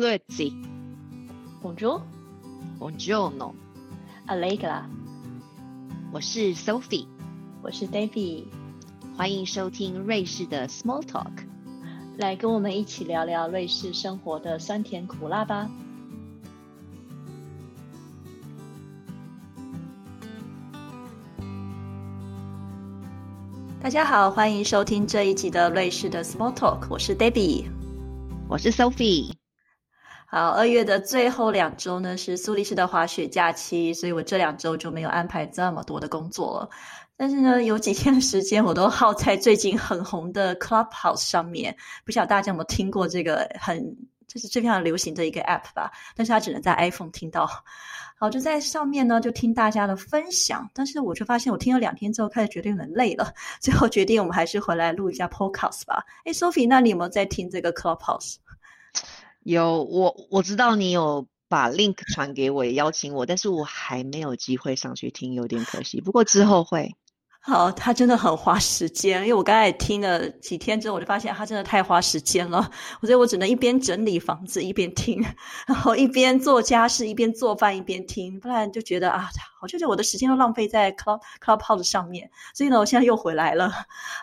Grüezi, Bonjour, buongiorno，Allegra，我是 Sophie，我是 Davy，欢迎收听瑞士的 Small Talk。来跟我们一起聊聊瑞士生活的酸甜苦辣吧。大家好，欢迎收听这一集的瑞士的 Small Talk，我是 Debbie。我是 Sophie，好，二月的最后两周呢是苏黎世的滑雪假期，所以我这两周就没有安排这么多的工作了。但是呢，有几天的时间我都耗在最近很红的 Clubhouse 上面。不晓得大家有没有听过这个很，就是非常流行的一个 App 吧？但是它只能在 iPhone 听到。好，就在上面呢，就听大家的分享。但是我就发现，我听了两天之后，开始觉得有点累了。最后决定，我们还是回来录一下 Podcast 吧。哎，Sophie，那你有没有在听这个 Clubhouse？有我我知道你有把 link 传给我，也邀请我，但是我还没有机会上去听，有点可惜。不过之后会。好，他真的很花时间，因为我刚才听了几天之后，我就发现他真的太花时间了，所以我只能一边整理房子一边听，然后一边做家事一边做饭一边听，不然就觉得啊，我就觉得我的时间都浪费在 Club Clubhouse 上面，所以呢，我现在又回来了。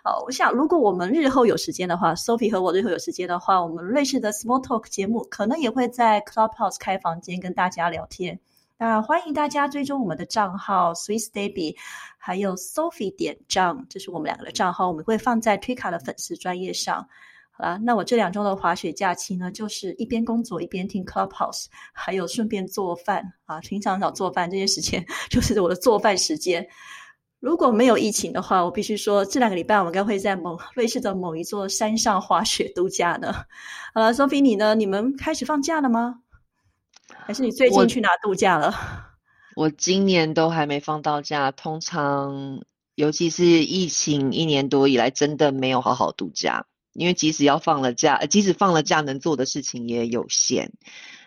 好，我想如果我们日后有时间的话，Sophie 和我日后有时间的话，我们瑞士的 Small Talk 节目可能也会在 Clubhouse 开房间跟大家聊天。那欢迎大家追踪我们的账号 Swiss Baby，还有 Sophie 点账，这是我们两个的账号，我们会放在推卡的粉丝专业上。好啦，那我这两周的滑雪假期呢，就是一边工作一边听 Clubhouse，还有顺便做饭啊。平常早做饭这些时间，就是我的做饭时间。如果没有疫情的话，我必须说，这两个礼拜我们应该会在某瑞士的某一座山上滑雪度假呢。好了，Sophie 你呢？你们开始放假了吗？还是你最近去哪度假了？我今年都还没放到假，通常尤其是疫情一年多以来，真的没有好好度假。因为即使要放了假，即使放了假，能做的事情也有限。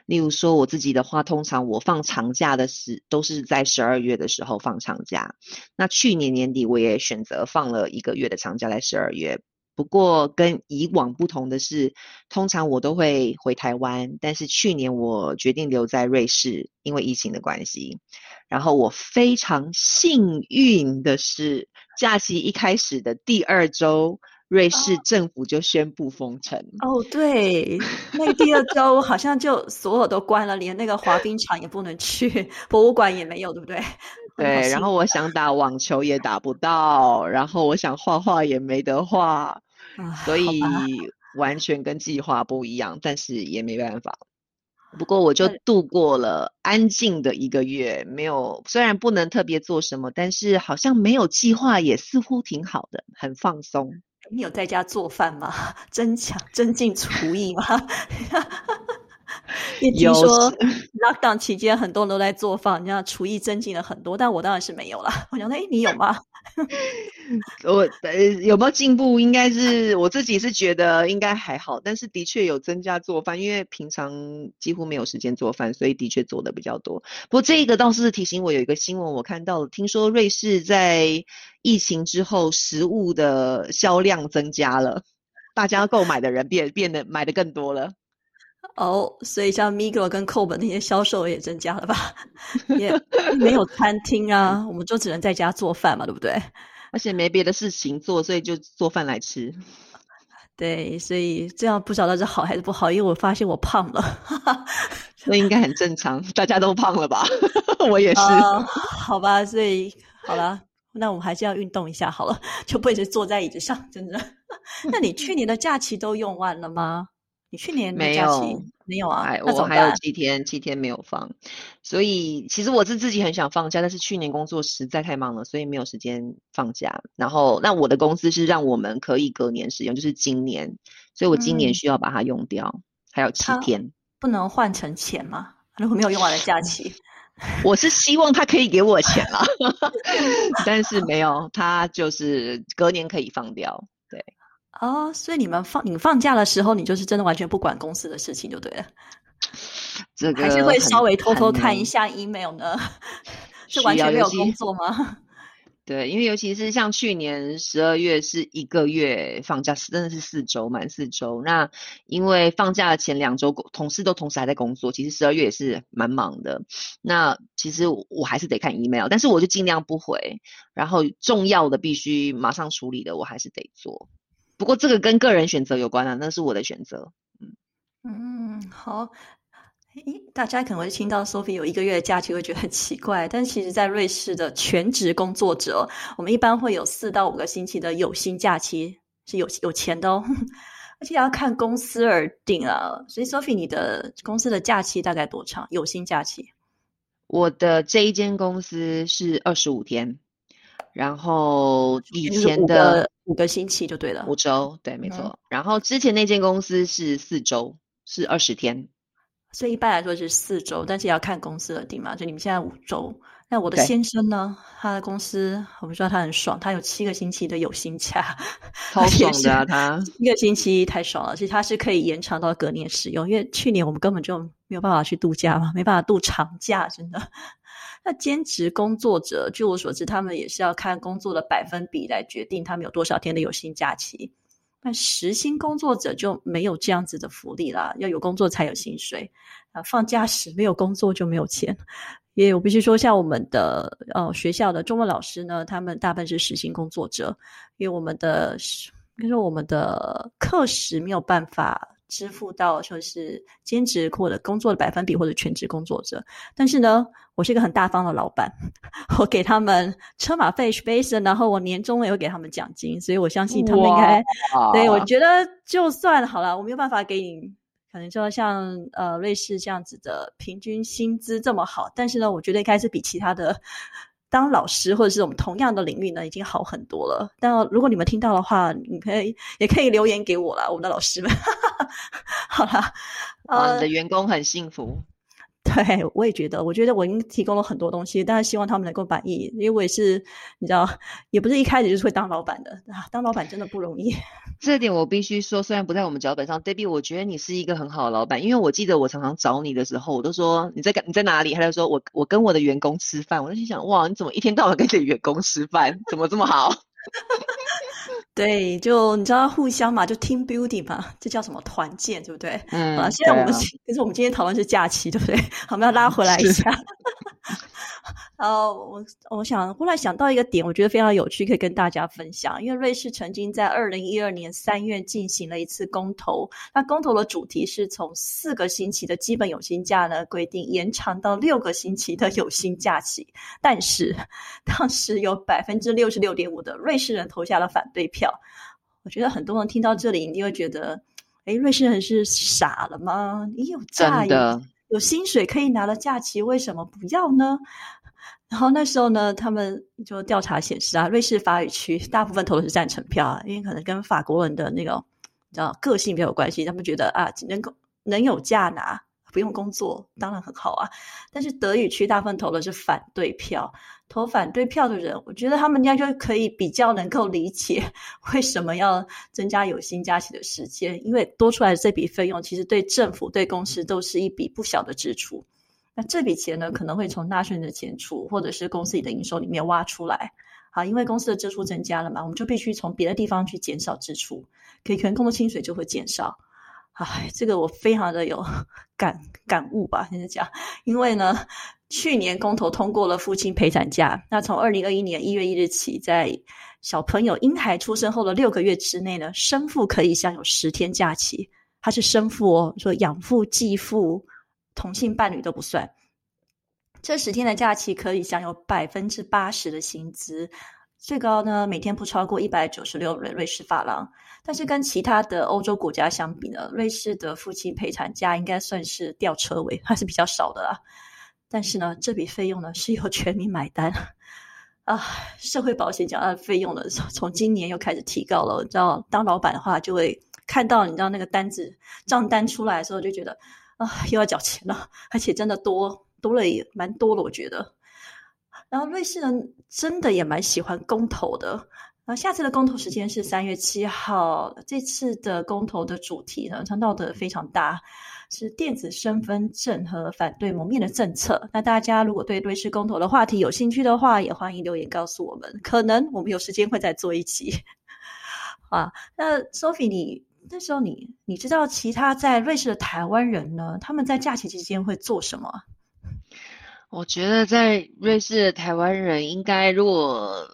例如说我自己的话，通常我放长假的时都是在十二月的时候放长假。那去年年底我也选择放了一个月的长假在十二月。不过跟以往不同的是，通常我都会回台湾，但是去年我决定留在瑞士，因为疫情的关系。然后我非常幸运的是，假期一开始的第二周，瑞士政府就宣布封城。哦，对，那第二周好像就所有都关了，连那个滑冰场也不能去，博物馆也没有，对不对？对，然后我想打网球也打不到，然后我想画画也没得画。所以完全跟计划不一样，但是也没办法。不过我就度过了安静的一个月，没有虽然不能特别做什么，但是好像没有计划也似乎挺好的，很放松。你有在家做饭吗？增强增进厨艺吗？也听说 lockdown 期间很多人都在做饭，你知道厨艺增进了很多，但我当然是没有了。我想说，哎，你有吗？我呃有没有进步？应该是我自己是觉得应该还好，但是的确有增加做饭，因为平常几乎没有时间做饭，所以的确做的比较多。不过这个倒是提醒我有一个新闻，我看到了，听说瑞士在疫情之后食物的销量增加了，大家购买的人变变得买的更多了。哦，所以像 Migros 跟 c o b 那些销售也增加了吧？也没有餐厅啊，我们就只能在家做饭嘛，对不对？而且没别的事情做，所以就做饭来吃。对，所以这样不晓得是好还是不好，因为我发现我胖了，那应该很正常，大家都胖了吧？我也是。好吧，所以好了，那我们还是要运动一下好了，就不一直坐在椅子上，真的。那你去年的假期都用完了吗？你去年没有没有啊？我还有七天，七天没有放，所以其实我是自己很想放假，但是去年工作实在太忙了，所以没有时间放假。然后那我的公司是让我们可以隔年使用，就是今年，所以我今年需要把它用掉，还有七天，不能换成钱吗？如果没有用完的假期，我是希望他可以给我钱啊，但是没有，他就是隔年可以放掉，对。哦，所以你们放你放假的时候，你就是真的完全不管公司的事情就对了。这个还是会稍微偷偷看一下 email 呢？是完全没有工作吗？对，因为尤其是像去年十二月是一个月放假，真的是四周满四周。那因为放假的前两周，同事都同时还在工作，其实十二月也是蛮忙的。那其实我还是得看 email，但是我就尽量不回。然后重要的必须马上处理的，我还是得做。不过这个跟个人选择有关啊，那是我的选择。嗯嗯，好。大家可能会听到 Sophie 有一个月的假期，会觉得很奇怪。但其实，在瑞士的全职工作者，我们一般会有四到五个星期的有薪假期，是有有钱的哦。而且要看公司而定啊。所以，Sophie，你的公司的假期大概多长？有薪假期？我的这一间公司是二十五天，然后以前的五个星期就对了，五周，对，没错。然后之前那间公司是四周，是二十天。所以一般来说是四周，但是也要看公司而定嘛。就你们现在五周，那我的先生呢？他的公司我不知道他很爽，他有七个星期的有薪假，超爽的啊！他一个星期太爽了，其实他是可以延长到隔年使用。因为去年我们根本就没有办法去度假嘛，没办法度长假，真的。那兼职工作者，据我所知，他们也是要看工作的百分比来决定他们有多少天的有薪假期。那时薪工作者就没有这样子的福利啦，要有工作才有薪水啊。放假时没有工作就没有钱。也我必须说，像我们的呃学校的中文老师呢，他们大部分是时薪工作者，因为我们的，比如说我们的课时没有办法。支付到说是兼职或者工作的百分比，或者全职工作者。但是呢，我是一个很大方的老板，我给他们车马费是 base，然后我年终也会给他们奖金，所以我相信他们应该。对，我觉得就算好了，我没有办法给你，可能说像呃瑞士这样子的平均薪资这么好，但是呢，我觉得应该是比其他的。当老师或者是我们同样的领域呢，已经好很多了。但如果你们听到的话，你可以也可以留言给我啦，我们的老师们。好啦，啊，你的员工很幸福。对，我也觉得，我觉得我已经提供了很多东西，但是希望他们能够满意，因为我也是，你知道，也不是一开始就是会当老板的啊，当老板真的不容易。这点我必须说，虽然不在我们脚本上，Debbie，我觉得你是一个很好的老板，因为我记得我常常找你的时候，我都说你在干你在哪里，他就说我我跟我的员工吃饭，我就心想，哇，你怎么一天到晚跟你的员工吃饭，怎么这么好？对，就你知道互相嘛，就 team building 嘛，这叫什么团建，对不对？嗯。啊，现在我们可是我们今天讨论是假期，对不对？我们要拉回来一下。然后我我想忽然想到一个点，我觉得非常有趣，可以跟大家分享。因为瑞士曾经在二零一二年三月进行了一次公投，那公投的主题是从四个星期的基本有薪假呢规定延长到六个星期的有薪假期，但是当时有百分之六十六点五的瑞士人投下了反对票。我觉得很多人听到这里，一定会觉得，哎，瑞士人是傻了吗？你有假有有薪水可以拿的假期，为什么不要呢？然后那时候呢，他们就调查显示啊，瑞士法语区大部分投的是赞成票啊，因为可能跟法国人的那个你知道个性比较有关系，他们觉得啊，能够能有假拿，不用工作，当然很好啊。但是德语区大部分投的是反对票，投反对票的人，我觉得他们应该就可以比较能够理解 为什么要增加有薪假期的时间，因为多出来的这笔费用，其实对政府对公司都是一笔不小的支出。那这笔钱呢，可能会从纳税人的钱出，或者是公司里的营收里面挖出来。好，因为公司的支出增加了嘛，我们就必须从别的地方去减少支出，给员工的薪水就会减少。唉，这个我非常的有 感感悟吧，现在讲，因为呢，去年公投通过了父亲陪产假，那从二零二一年一月一日起，在小朋友婴孩出生后的六个月之内呢，生父可以享有十天假期，他是生父哦，说养父、继父。同性伴侣都不算，这十天的假期可以享有百分之八十的薪资，最高呢每天不超过一百九十六瑞瑞士法郎。但是跟其他的欧洲国家相比呢，瑞士的夫妻陪产假应该算是吊车尾，还是比较少的啦。但是呢，这笔费用呢是由全民买单啊。社会保险缴纳的费用呢，从今年又开始提高了。你知道，当老板的话就会看到你知道那个单子账单出来的时候，就觉得。啊，又要缴钱了，而且真的多多了也蛮多了，我觉得。然后瑞士人真的也蛮喜欢公投的。然后下次的公投时间是三月七号。这次的公投的主题呢，它闹得非常大，是电子身份证和反对蒙面的政策。那大家如果对瑞士公投的话题有兴趣的话，也欢迎留言告诉我们，可能我们有时间会再做一期。啊，那 Sophie，你那时候你你知道其他在瑞士的台湾人呢？他们在假期期间会做什么？我觉得在瑞士的台湾人应该，如果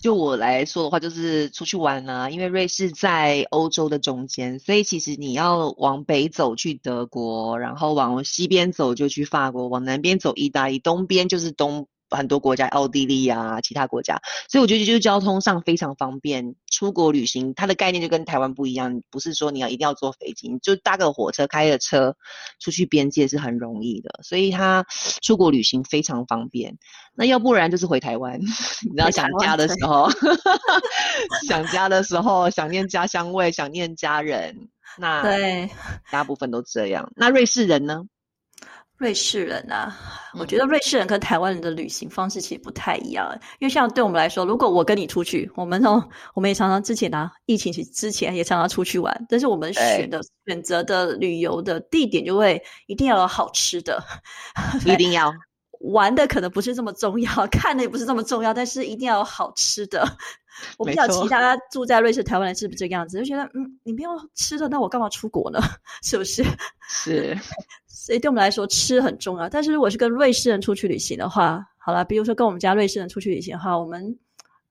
就我来说的话，就是出去玩啊。因为瑞士在欧洲的中间，所以其实你要往北走去德国，然后往西边走就去法国，往南边走意大利，东边就是东。很多国家，奥地利啊，其他国家，所以我觉得就是交通上非常方便。出国旅行，它的概念就跟台湾不一样，不是说你要一定要坐飞机，就搭个火车，开个车出去边界是很容易的。所以它出国旅行非常方便。那要不然就是回台湾，你知道想家的时候，想家的时候，想念家乡味，想念家人。那对，大部分都这样。那瑞士人呢？瑞士人啊，我觉得瑞士人跟台湾人的旅行方式其实不太一样。因为像对我们来说，如果我跟你出去，我们从，我们也常常之前啊，疫情之前也常常出去玩，但是我们选的选择的旅游的地点就会一定要有好吃的，一定要 玩的可能不是这么重要，看的也不是这么重要，但是一定要有好吃的。我比较期待他住在瑞士、台湾人是不是这个样子，就觉得嗯，你没有吃的，那我干嘛出国呢？是不是？是。所以对我们来说，吃很重要。但是如果是跟瑞士人出去旅行的话，好了，比如说跟我们家瑞士人出去旅行的话，我们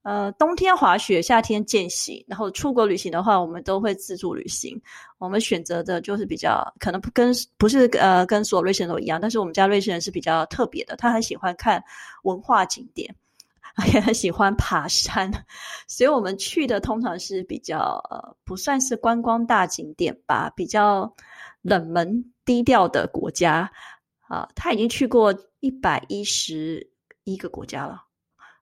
呃冬天滑雪，夏天健行，然后出国旅行的话，我们都会自助旅行。我们选择的就是比较可能不跟不是呃跟所有瑞士人都一样，但是我们家瑞士人是比较特别的，他很喜欢看文化景点，也 很喜欢爬山，所以我们去的通常是比较呃不算是观光大景点吧，比较冷门。低调的国家啊，他已经去过一百一十一个国家了。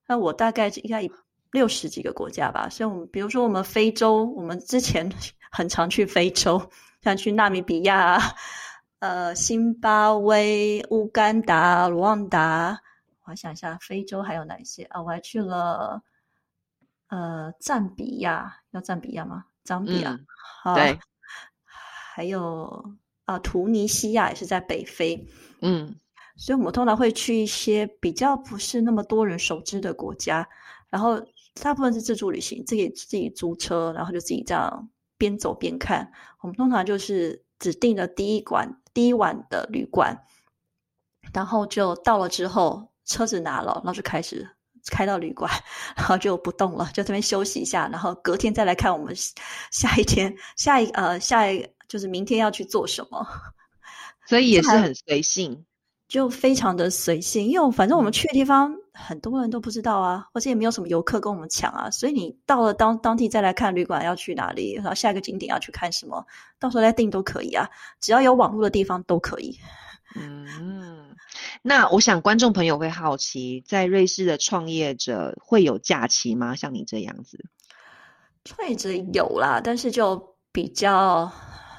那我大概应该六十几个国家吧。所以，我们比如说我们非洲，我们之前 很常去非洲，像去纳米比亚、呃，新巴威、乌干达、卢旺达。我想一下，非洲还有哪些啊？我还去了呃，赞比亚，要赞比亚吗？赞比亚，对，还有。啊，图尼西亚也是在北非，嗯，所以我们通常会去一些比较不是那么多人熟知的国家，然后大部分是自助旅行，自己自己租车，然后就自己这样边走边看。我们通常就是指定的第一馆第一晚的旅馆，然后就到了之后，车子拿了，然后就开始开到旅馆，然后就不动了，就这边休息一下，然后隔天再来看我们下一天下一呃下一。就是明天要去做什么，所以也是很随性，就非常的随性。因为反正我们去的地方很多人都不知道啊，而且也没有什么游客跟我们抢啊，所以你到了当当地再来看旅馆要去哪里，然后下一个景点要去看什么，到时候再订都可以啊，只要有网络的地方都可以。嗯，那我想观众朋友会好奇，在瑞士的创业者会有假期吗？像你这样子，创业者有啦，但是就比较。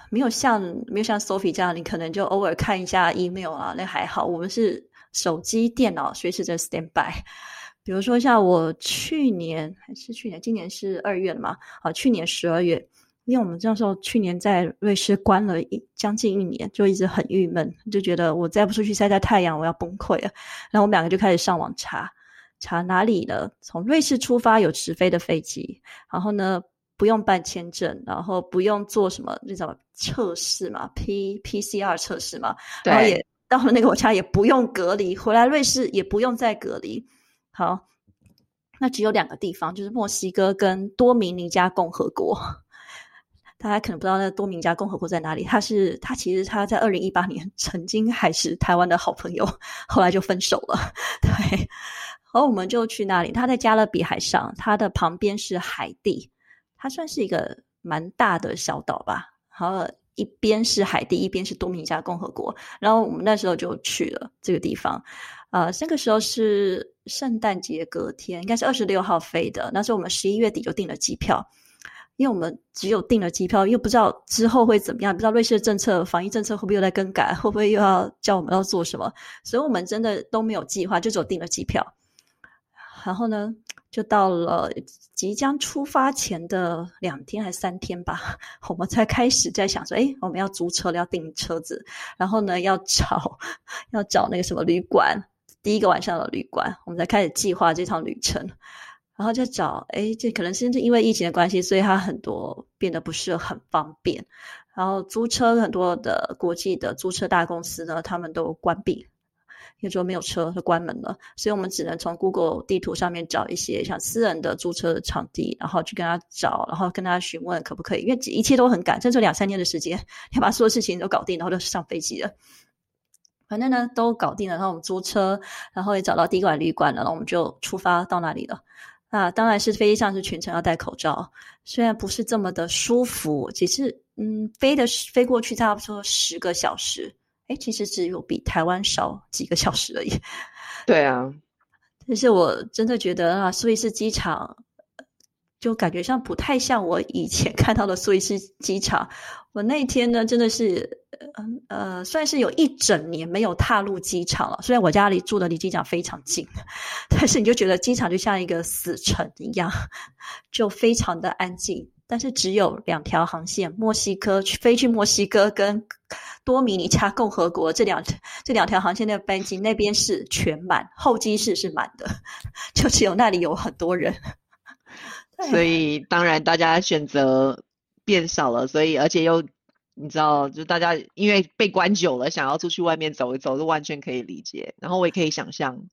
没有像没有像 Sophie 这样，你可能就偶尔看一下 email 啊，那还好。我们是手机、电脑随时在 stand by。比如说像我去年还是去年，今年是二月了嘛？啊，去年十二月，因为我们那时候去年在瑞士关了一将近一年，就一直很郁闷，就觉得我再不出去晒晒太阳，我要崩溃了。然后我们两个就开始上网查，查哪里呢？从瑞士出发有直飞的飞机，然后呢？不用办签证，然后不用做什么那种测试嘛，P P C R 测试嘛，然后也到了那个国家也不用隔离，回来瑞士也不用再隔离。好，那只有两个地方，就是墨西哥跟多米尼加共和国。大家可能不知道那多米加共和国在哪里，它是它其实它在二零一八年曾经还是台湾的好朋友，后来就分手了。对，然后我们就去那里，它在加勒比海上，它的旁边是海地。它算是一个蛮大的小岛吧，然后一边是海地，一边是多米加共和国。然后我们那时候就去了这个地方，呃，那个时候是圣诞节隔天，应该是二十六号飞的。那时候我们十一月底就订了机票，因为我们只有订了机票，又不知道之后会怎么样，不知道瑞士的政策、防疫政策会不会又在更改，会不会又要叫我们要做什么，所以我们真的都没有计划，就只有订了机票。然后呢，就到了即将出发前的两天还是三天吧，我们才开始在想说，哎，我们要租车了，要订车子，然后呢，要找要找那个什么旅馆，第一个晚上的旅馆，我们才开始计划这趟旅程。然后再找，哎，这可能是因为疫情的关系，所以它很多变得不是很方便。然后租车很多的国际的租车大公司呢，他们都关闭，也就没有车就关门了。所以我们只能从 Google 地图上面找一些像私人的租车的场地，然后去跟他找，然后跟他询问可不可以，因为一切都很赶，甚至两三天的时间要把所有事情都搞定，然后就上飞机了。反正呢都搞定了，然后我们租车，然后也找到第一晚旅馆了，然后我们就出发到那里了。啊，当然是飞机上是全程要戴口罩，虽然不是这么的舒服，只是嗯，飞的飞过去差不多十个小时，哎，其实只有比台湾少几个小时而已。对啊，但是我真的觉得啊，苏伊士机场就感觉像不太像我以前 看到的苏伊士机场。我那天呢，真的是。嗯呃，算是有一整年没有踏入机场了。虽然我家里住的离机场非常近，但是你就觉得机场就像一个死城一样，就非常的安静。但是只有两条航线，墨西哥去飞去墨西哥跟多米尼加共和国这两这两条航线的班机，那边是全满，候机室是满的，就只有那里有很多人。所以当然大家选择变少了，所以而且又。你知道，就大家因为被关久了，想要出去外面走一走，是完全可以理解。然后我也可以想象，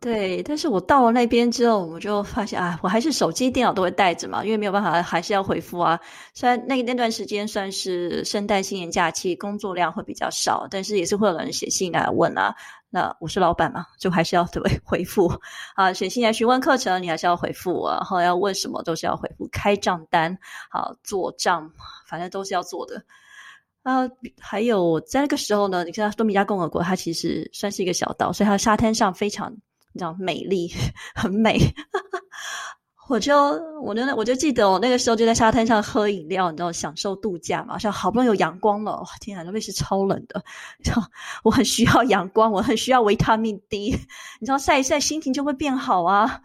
对。但是我到了那边之后，我就发现啊，我还是手机、电脑都会带着嘛，因为没有办法，还是要回复啊。虽然那那段时间算是圣诞新年假期，工作量会比较少，但是也是会有人写信来问啊。那我是老板嘛，就还是要 回回复啊。写信来询问课程，你还是要回复啊。然后要问什么都是要回复，开账单好做账，反正都是要做的。啊，还有在那个时候呢，你看多米加共和国，它其实算是一个小岛，所以它的沙滩上非常你知道美丽，很美。我就我那我就记得我那个时候就在沙滩上喝饮料，你知道享受度假嘛，像好不容易有阳光了，哇天啊，那边是超冷的，你知道我很需要阳光，我很需要维他命 D，你知道晒一晒心情就会变好啊。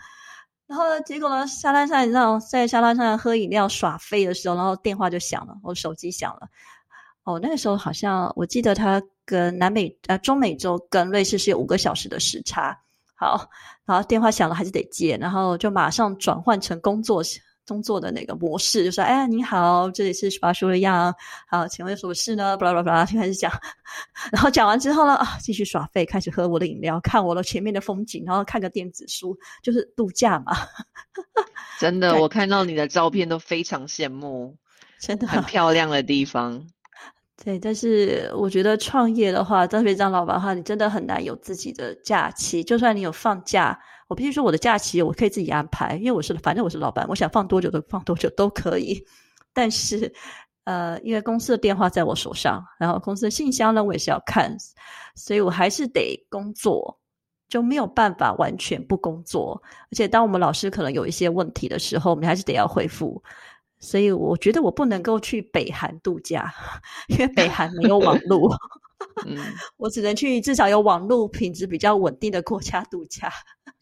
然后结果呢，沙滩上你知道在沙滩上喝饮料耍废的时候，然后电话就响了，我手机响了。哦，那个时候好像我记得他跟南美呃中美洲跟瑞士是有五个小时的时差。好，然后电话响了还是得接，然后就马上转换成工作工作的那个模式，就说：“哎，你好，这里是巴舒利亚，好，请问有什么事呢？”巴拉巴拉巴拉，就开始讲。然后讲完之后呢，啊，继续耍废，开始喝我的饮料，看我的前面的风景，然后看个电子书，就是度假嘛。真的，我看到你的照片都非常羡慕，真的很漂亮的地方。对，但是我觉得创业的话，特别当老板的话，你真的很难有自己的假期。就算你有放假，我必须说我的假期我可以自己安排，因为我是反正我是老板，我想放多久都放多久都可以。但是，呃，因为公司的电话在我手上，然后公司的信箱呢我也是要看，所以我还是得工作，就没有办法完全不工作。而且，当我们老师可能有一些问题的时候，我们还是得要回复。所以我觉得我不能够去北韩度假，因为北韩没有网络。嗯，我只能去至少有网络品质比较稳定的国家度假，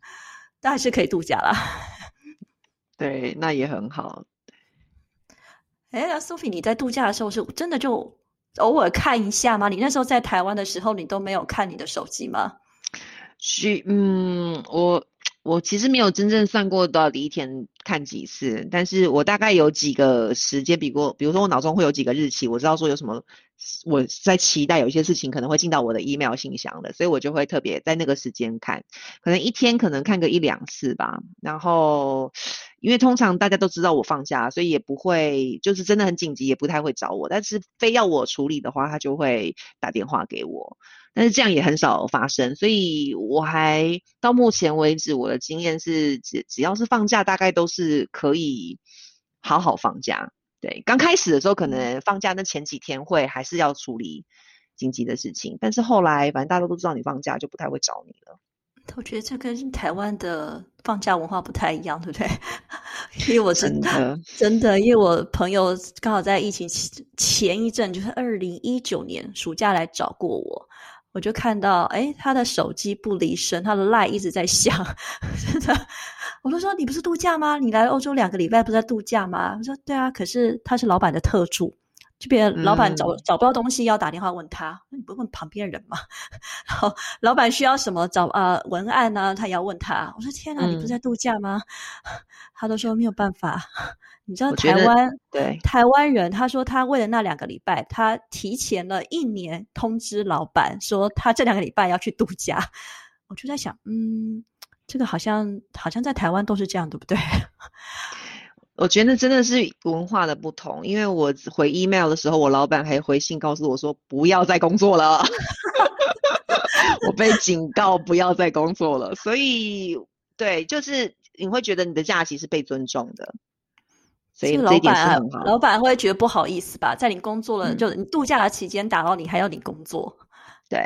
但还是可以度假啦。对，那也很好。哎，那 Sophie，你在度假的时候是真的就偶尔看一下吗？你那时候在台湾的时候，你都没有看你的手机吗？是，嗯，我。我其实没有真正算过到底一天看几次，但是我大概有几个时间，比过，比如说我脑中会有几个日期，我知道说有什么，我在期待有一些事情可能会进到我的 email 信箱的，所以我就会特别在那个时间看，可能一天可能看个一两次吧。然后，因为通常大家都知道我放假，所以也不会就是真的很紧急，也不太会找我。但是非要我处理的话，他就会打电话给我。但是这样也很少发生，所以我还到目前为止，我的经验是，只只要是放假，大概都是可以好好放假。对，刚开始的时候，可能放假那前几天会还是要处理紧急的事情，但是后来反正大家都知道你放假，就不太会找你了。我觉得这跟台湾的放假文化不太一样，对不对？因为我真的 真的，因为我朋友刚好在疫情前一阵，就是二零一九年暑假来找过我。我就看到，哎，他的手机不离身，他的赖一直在响，真的。我就说你不是度假吗？你来欧洲两个礼拜不是在度假吗？我说对啊，可是他是老板的特助，这边老板找找不到东西要打电话问他，那你不问旁边人吗？然后老板需要什么找啊文案呢？他也要问他。我说天哪，你不是在度假吗？他都说没有办法。你知道台湾对台湾人，他说他为了那两个礼拜，他提前了一年通知老板说他这两个礼拜要去度假。我就在想，嗯。这个好像好像在台湾都是这样，对不对？我觉得真的是文化的不同，因为我回 email 的时候，我老板还回信告诉我说不要再工作了，我被警告不要再工作了。所以，对，就是你会觉得你的假期是被尊重的，所以老板老板会觉得不好意思吧？在你工作了，就你度假的期间打扰你，还要你工作，对。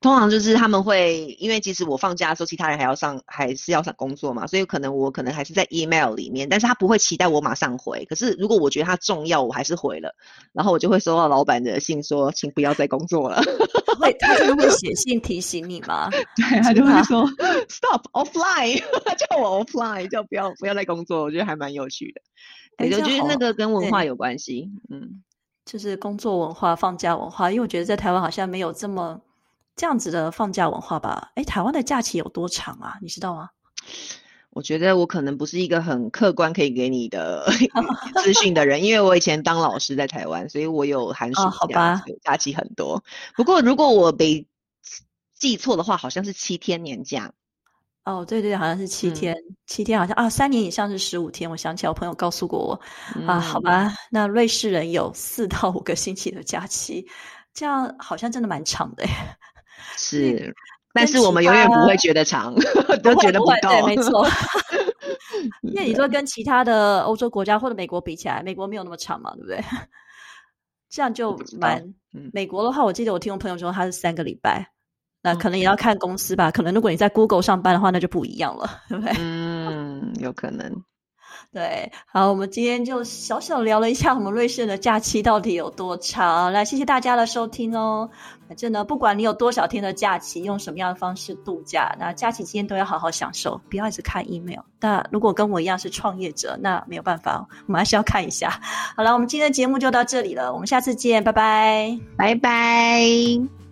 通常就是他们会，因为即使我放假的时候，其他人还要上，还是要上工作嘛，所以可能我可能还是在 email 里面，但是他不会期待我马上回。可是如果我觉得他重要，我还是回了，然后我就会收到老板的信说，请不要再工作了。会，他就会写信提醒你吗？对，他就会说 stop offline，叫我 offline，叫不要不要再工作。我觉得还蛮有趣的。我觉得那个跟文化有关系，嗯，就是工作文化、放假文化，因为我觉得在台湾好像没有这么。这样子的放假文化吧，哎，台湾的假期有多长啊？你知道吗？我觉得我可能不是一个很客观可以给你的 资讯的人，因为我以前当老师在台湾，所以我有寒暑假，假期很多。不过如果我没记错的话，好像是七天年假。哦，对对，好像是七天，七天好像啊，三年以上是十五天。我想起来，我朋友告诉过我啊，好吧，那瑞士人有四到五个星期的假期，这样好像真的蛮长的。是，但是我们永远不会觉得长，都觉得不够。对，没错。因为你说跟其他的欧洲国家或者美国比起来，美国没有那么长嘛，对不对？这样就蛮。美国的话，我记得我听我朋友说他是三个礼拜，那可能也要看公司吧。可能如果你在 Google 上班的话，那就不一样了，对不对？嗯，有可能。对，好，我们今天就小小聊了一下我们瑞士的假期到底有多长。来，谢谢大家的收听哦。反正呢，不管你有多少天的假期，用什么样的方式度假，那假期期间都要好好享受，不要一直看 email。那如果跟我一样是创业者，那没有办法，我们还是要看一下。好了，我们今天的节目就到这里了，我们下次见，拜拜，拜拜。